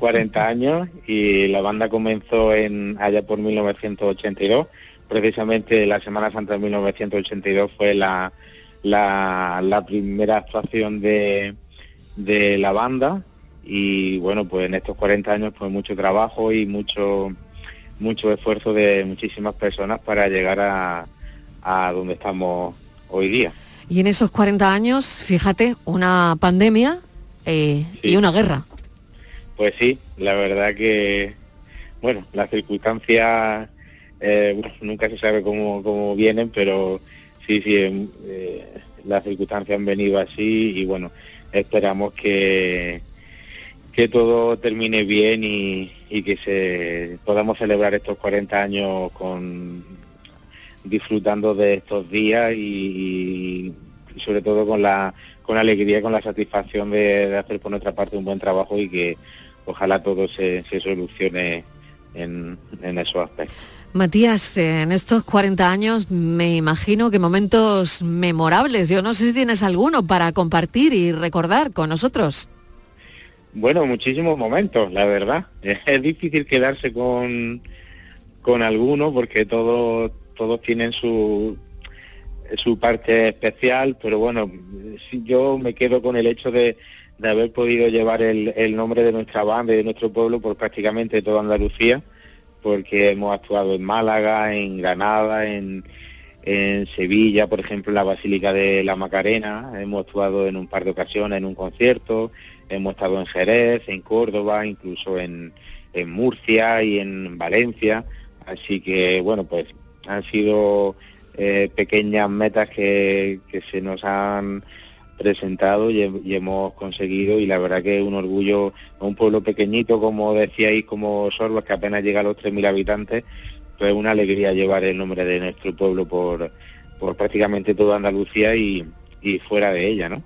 40 años y la banda comenzó en allá por 1982. Precisamente la Semana Santa de 1982 fue la, la, primera actuación de, de la banda y bueno, pues en estos 40 años pues mucho trabajo y mucho mucho esfuerzo de muchísimas personas para llegar a, a donde estamos hoy día. Y en esos 40 años, fíjate, una pandemia eh, y una guerra. Pues sí, la verdad que, bueno, las circunstancias eh, nunca se sabe cómo, cómo vienen, pero sí, sí, em, eh, las circunstancias han venido así y bueno, esperamos que, que todo termine bien y, que se podamos celebrar estos 40 años con disfrutando de estos días y, sobre todo con la con alegría, con la satisfacción de, hacer por nuestra parte un buen trabajo y que ojalá todo se, solucione en, en esos aspectos. Matías, en estos 40 años me imagino que momentos memorables, yo no sé si tienes alguno para compartir y recordar con nosotros. Bueno, muchísimos momentos, la verdad. Es difícil quedarse con, con alguno porque todos todos tienen su, su parte especial, pero bueno, yo me quedo con el hecho de, de haber podido llevar el, el, nombre de nuestra banda y de nuestro pueblo por prácticamente toda Andalucía, porque hemos actuado en Málaga, en Granada, en, en Sevilla, por ejemplo, en la Basílica de la Macarena, hemos actuado en un par de ocasiones en un concierto, hemos estado en Jerez, en Córdoba, incluso en, Murcia y en Valencia, así que bueno, pues han sido eh, pequeñas metas que, se nos han presentado y, hemos conseguido y la verdad que es un orgullo a un pueblo pequeñito como decíais como Sorbas que apenas llega a los 3.000 habitantes pues una alegría llevar el nombre de nuestro pueblo por, por prácticamente toda Andalucía y, y fuera de ella, ¿no?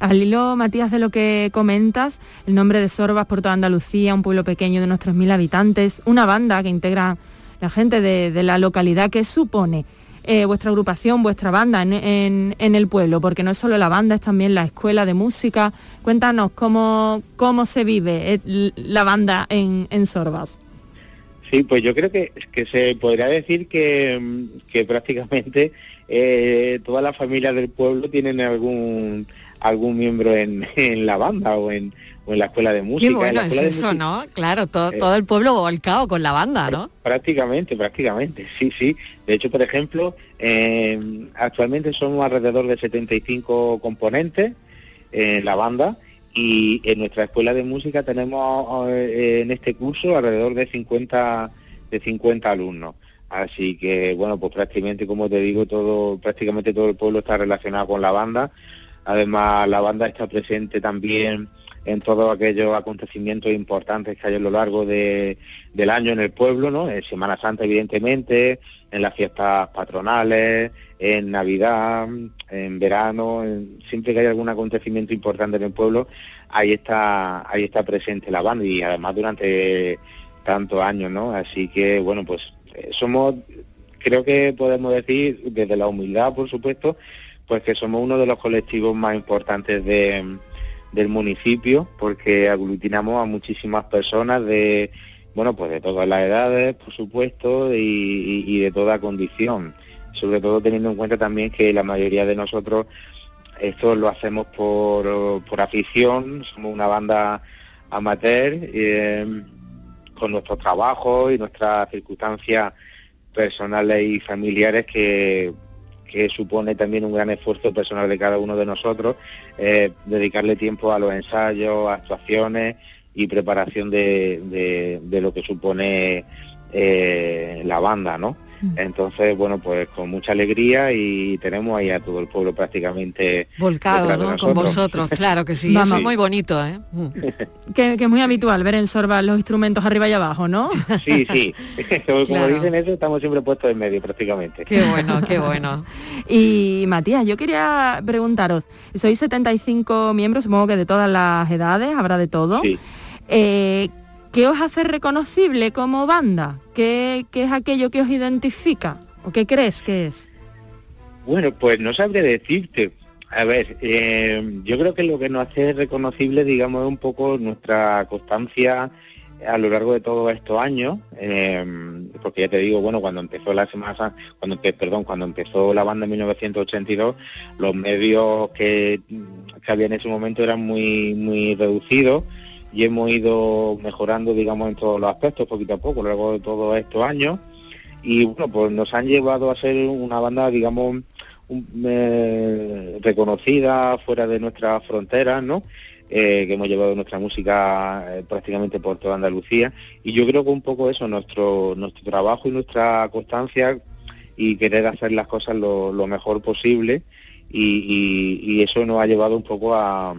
Al hilo, Matías, de lo que comentas, el nombre de Sorbas por toda Andalucía, un pueblo pequeño de unos 3.000 habitantes, una banda que integra la gente de, la localidad, ¿qué supone eh, vuestra agrupación, vuestra banda en, el pueblo? Porque no es solo la banda, es también la escuela de música. Cuéntanos cómo, cómo se vive eh, la banda en, en Sorbas. Sí, pues yo creo que, se podría decir que, que prácticamente eh, todas las familias del pueblo tienen algún algún miembro en, en la banda o en, o en la escuela de música. Qué bueno es eso, ¿no? Claro, todo, eh, todo el pueblo volcado con la banda, ¿no? Prácticamente, prácticamente, sí, sí. De hecho, por ejemplo, eh, actualmente somos alrededor de 75 componentes en la banda y en nuestra escuela de música tenemos eh, en este curso alrededor de 50 de 50 alumnos. Así que bueno, pues prácticamente como te digo, todo, prácticamente todo el pueblo está relacionado con la banda. Además la banda está presente también en todos aquellos acontecimientos importantes que hay a lo largo de, del año en el pueblo, ¿no? En Semana Santa, evidentemente, en las fiestas patronales, en Navidad, en verano, siempre que hay algún acontecimiento importante en el pueblo, ahí está, ahí está presente la banda y además durante tantos años, ¿no? Así que, bueno, pues eh, somos, creo que podemos decir, desde la humildad, por supuesto, pues que somos uno de los colectivos más importantes de del municipio porque aglutinamos a muchísimas personas de bueno pues de todas las edades por supuesto y, de toda condición. Sobre todo teniendo en cuenta también que la mayoría de nosotros esto lo hacemos por, por afición somos una banda amateur eh, con nuestros trabajos y nuestras circunstancias personales y familiares que que supone también un gran esfuerzo personal de cada uno de nosotros, eh, dedicarle tiempo a los ensayos, actuaciones y preparación de, de, lo que supone eh, la banda, ¿no? Mm. Entonces, bueno, pues con mucha alegría y tenemos ahí a todo el pueblo prácticamente volcado, ¿no? Con vosotros, claro que sí. Vamos. muy bonito, ¿eh? Mm. que, es muy habitual ver en Sorba los instrumentos arriba y abajo, ¿no? Sí, sí. Como dicen eso, estamos siempre puestos en medio prácticamente. Qué bueno, qué bueno. y Matías, yo quería preguntaros, sois 75 miembros, supongo que de todas las edades, habrá de todo. Sí. Eh, ¿Qué os hace reconocible como banda? ¿Qué, es aquello que os identifica? ¿O qué crees que es? Bueno, pues no sabré decirte. A ver, eh, yo creo que lo que nos hace reconocible, digamos, es un poco nuestra constancia a lo largo de todos estos años, eh, porque ya te digo, bueno, cuando empezó la semana, cuando perdón, cuando empezó la banda en 1982, los medios que, que había en ese momento eran muy muy reducidos y hemos ido mejorando, digamos, en todos los aspectos, poquito a poco, a lo largo de todos estos años. Y bueno, pues nos han llevado a ser una banda, digamos, eh, reconocida fuera de nuestras fronteras, ¿no? Eh, que hemos llevado nuestra música eh, prácticamente por toda Andalucía. Y yo creo que un poco eso, nuestro, nuestro trabajo y nuestra constancia y querer hacer las cosas lo, mejor posible. y, eso nos ha llevado un poco a,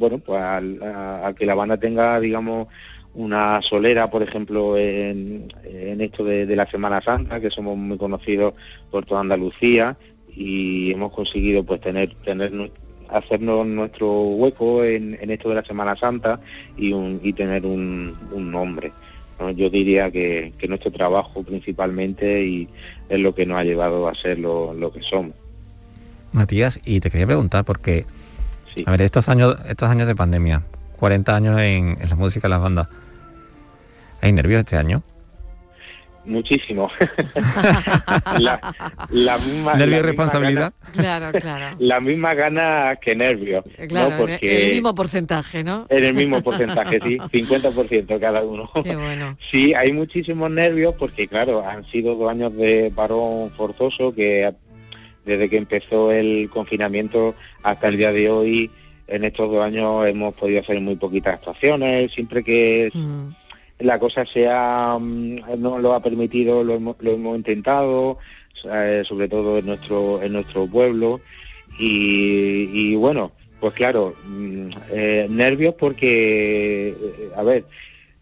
bueno, pues a, que la banda tenga, digamos, una solera, por ejemplo, en, esto de, la Semana Santa, que somos muy conocidos por toda Andalucía y hemos conseguido pues tener, tener hacernos nuestro hueco en, esto de la Semana Santa y, tener un, nombre. Yo diría que, nuestro trabajo principalmente y es lo que nos ha llevado a ser lo, lo que somos. Matías, y te quería preguntar, porque a ver, estos años, estos años de pandemia, 40 años en, la música de las bandas. ¿Hay nervios este año? Muchísimo. la, misma, ¿Nervio y responsabilidad? claro, claro. La misma gana que nervios. Claro, Porque en el mismo porcentaje, ¿no? En el mismo porcentaje, sí, 50% cada uno. Qué bueno. Sí, hay muchísimos nervios porque, claro, han sido dos años de parón forzoso que desde que empezó el confinamiento hasta el día de hoy, en estos dos años hemos podido hacer muy poquitas actuaciones, siempre que mm. la cosa sea mm, no lo ha permitido, lo hemos, intentado, eh, sobre todo en nuestro, en nuestro pueblo. Y, bueno, pues claro, mm, eh, nervios porque, eh, a ver,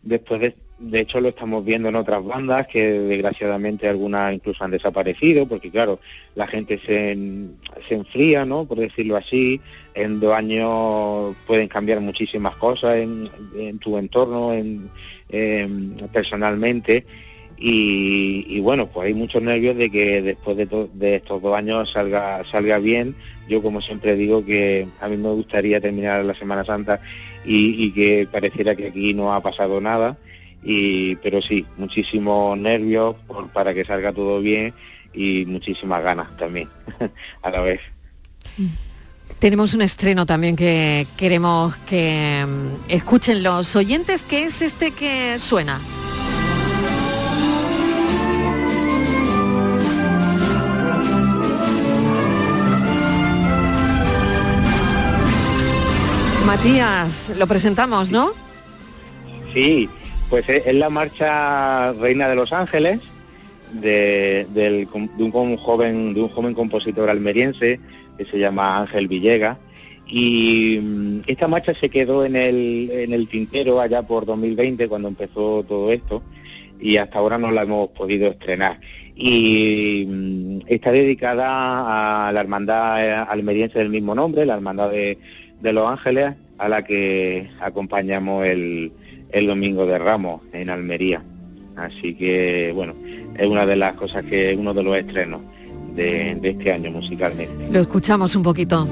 después de de hecho lo estamos viendo en otras bandas que desgraciadamente algunas incluso han desaparecido porque claro, la gente se, se enfría, ¿no? Por decirlo así, en dos años pueden cambiar muchísimas cosas en, tu entorno, en, personalmente y, bueno, pues hay muchos nervios de que después de, estos dos años salga, salga bien. Yo como siempre digo que a mí me gustaría terminar la Semana Santa y que pareciera que aquí no ha pasado nada y pero sí, muchísimos nervios por, para que salga todo bien y muchísimas ganas también a la vez. Tenemos un estreno también que queremos que mm, escuchen los oyentes, que es este que suena. Matías, lo presentamos, ¿no? Sí, pues es la marcha Reina de los Ángeles, de, un, joven, de un joven compositor almeriense que se llama Ángel Villegas. Y mm, esta marcha se quedó en el, en el tintero allá por 2020 cuando empezó todo esto y hasta ahora no la hemos podido estrenar. Y mm, está dedicada a la hermandad almeriense del mismo nombre, la hermandad de, de Los Ángeles, a la que acompañamos el, el domingo de Ramos en Almería. Así que, bueno, es una de las cosas que, uno de los estrenos de, de este año musicalmente. Lo escuchamos un poquito.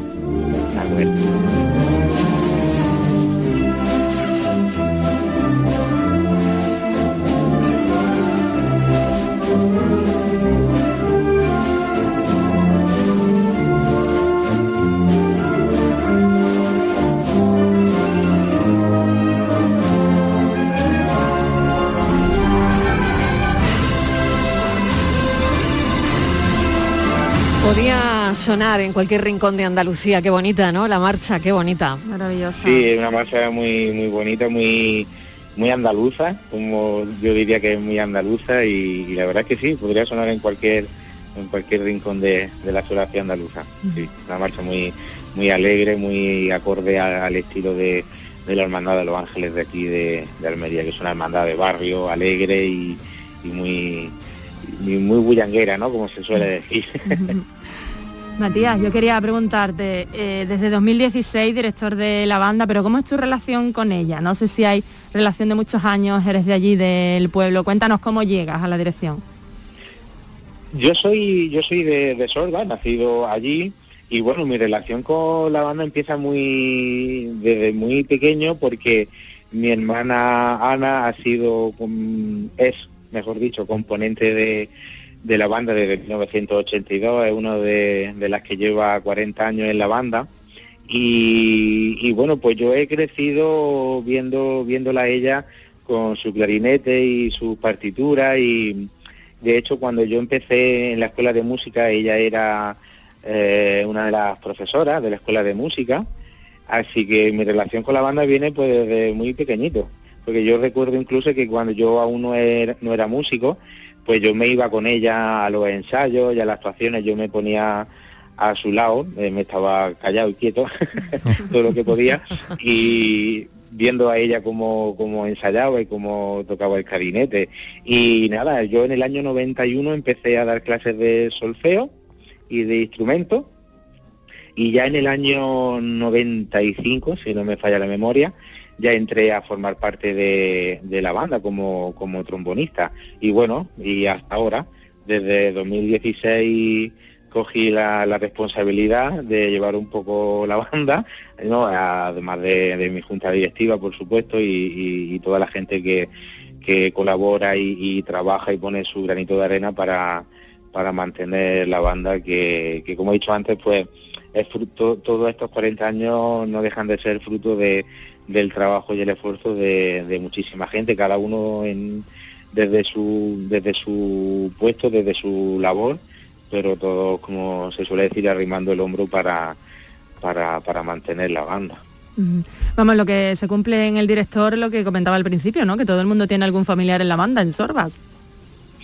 Sonar en cualquier rincón de Andalucía, qué bonita, ¿no? La marcha, qué bonita. Maravillosa. Sí, una marcha muy muy bonita, muy muy andaluza, como yo diría que es muy andaluza y, la verdad es que sí, podría sonar en cualquier en cualquier rincón de, la geografía andaluza. Sí, una marcha muy muy alegre, muy acorde al, estilo de, la hermandad de los ángeles de aquí de, Almería, que es una hermandad de barrio, alegre y, muy muy bullanguera, ¿no? Como se suele decir. Matías, yo quería preguntarte, eh, desde 2016 director de la banda, pero ¿cómo es tu relación con ella? No sé si hay relación de muchos años, eres de allí, del pueblo. Cuéntanos cómo llegas a la dirección. Yo soy, yo soy de, de nacido allí, y bueno, mi relación con la banda empieza muy desde muy pequeño porque mi hermana Ana ha sido, es, mejor dicho, componente de de la banda desde 1982, es una de, las que lleva 40 años en la banda. Y, bueno, pues yo he crecido viendo viéndola ella con su clarinete y su partitura y de hecho cuando yo empecé en la escuela de música ella era eh, una de las profesoras de la escuela de música, así que mi relación con la banda viene pues desde muy pequeñito, porque yo recuerdo incluso que cuando yo aún no era, no era músico, pues yo me iba con ella a los ensayos y a las actuaciones, yo me ponía a su lado, eh, me estaba callado y quieto, todo lo que podía, y viendo a ella cómo, cómo ensayaba y cómo tocaba el clarinete. Y nada, yo en el año 91 empecé a dar clases de solfeo y de instrumento, y ya en el año 95, si no me falla la memoria, ya entré a formar parte de, la banda como, como trombonista. Y bueno, y hasta ahora, desde 2016 cogí la, responsabilidad de llevar un poco la banda, además de, mi junta directiva, por supuesto, y, toda la gente que, que colabora y, trabaja y pone su granito de arena para, para mantener la banda, que, que como he dicho antes, pues es fruto, todos estos 40 años no dejan de ser fruto de, del trabajo y el esfuerzo de, muchísima gente, cada uno en, desde, su, desde su puesto, desde su labor, pero todos, como se suele decir, arrimando el hombro para, para, para mantener la banda. Vamos, lo que se cumple en el director, lo que comentaba al principio, ¿no? Que todo el mundo tiene algún familiar en la banda, en Sorbas.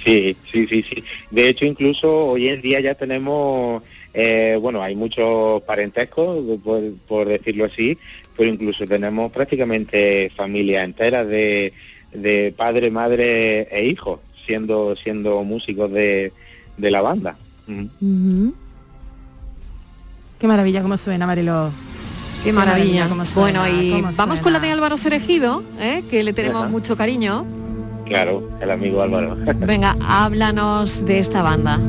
Sí, sí, sí, sí. De hecho, incluso hoy en día ya tenemos, eh, bueno, hay muchos parentescos, por, decirlo así, pero incluso tenemos prácticamente familias enteras de, de padre, madre e hijos siendo siendo músicos de, de la banda. Qué maravilla cómo suena, Marilo. Qué maravilla. bueno, y vamos con la de Álvaro Cerejido, ¿eh? que le tenemos mucho cariño. Claro, el amigo Álvaro. Venga, háblanos de esta banda.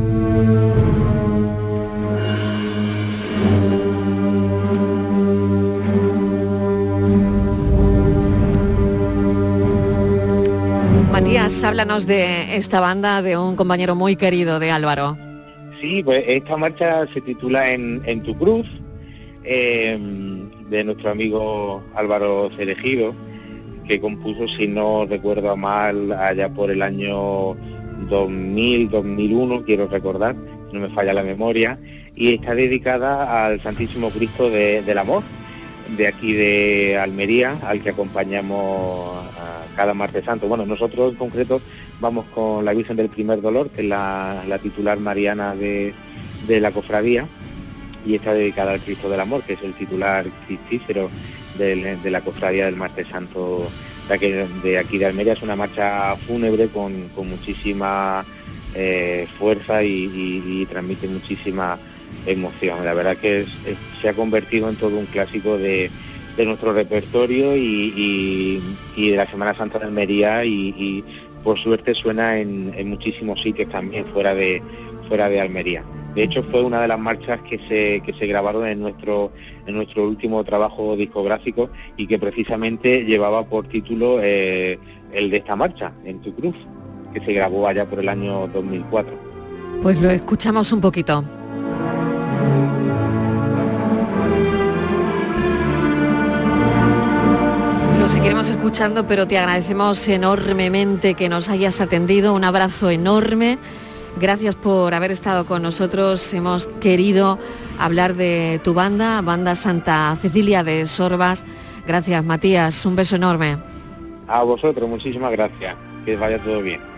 Matías, háblanos de esta banda de un compañero muy querido de Álvaro. Sí, pues esta marcha se titula En, tu cruz, em, de nuestro amigo Álvaro Cerejido, que compuso, si no recuerdo mal, allá por el año 2000, 2001, quiero recordar, no me falla la memoria, y está dedicada al Santísimo Cristo del Amor, de aquí de Almería, al que acompañamos cada martes santo. Bueno, nosotros en concreto vamos con la Virgen del Primer Dolor, que es la, titular mariana de, la cofradía, y está dedicada al Cristo del Amor, que es el titular cristífero de, la cofradía del martes santo de aquí, de Almería. Es una marcha fúnebre con, muchísima eh, fuerza y, transmite muchísima emoción. La verdad que se ha convertido en todo un clásico de, nuestro repertorio y, de la Semana Santa de Almería y, por suerte suena en, muchísimos sitios también fuera de, fuera de Almería. De hecho fue una de las marchas que se, que se grabaron en nuestro, en nuestro último trabajo discográfico y que precisamente llevaba por título eh, el de esta marcha, En tu cruz, que se grabó allá por el año 2004. Pues lo escuchamos un poquito. Lo seguiremos escuchando, pero te agradecemos enormemente que nos hayas atendido. Un abrazo enorme. Gracias por haber estado con nosotros. Hemos querido hablar de tu banda, Banda Santa Cecilia de Sorbas. Gracias, Matías. Un beso enorme. A vosotros, muchísimas gracias. Que vaya todo bien.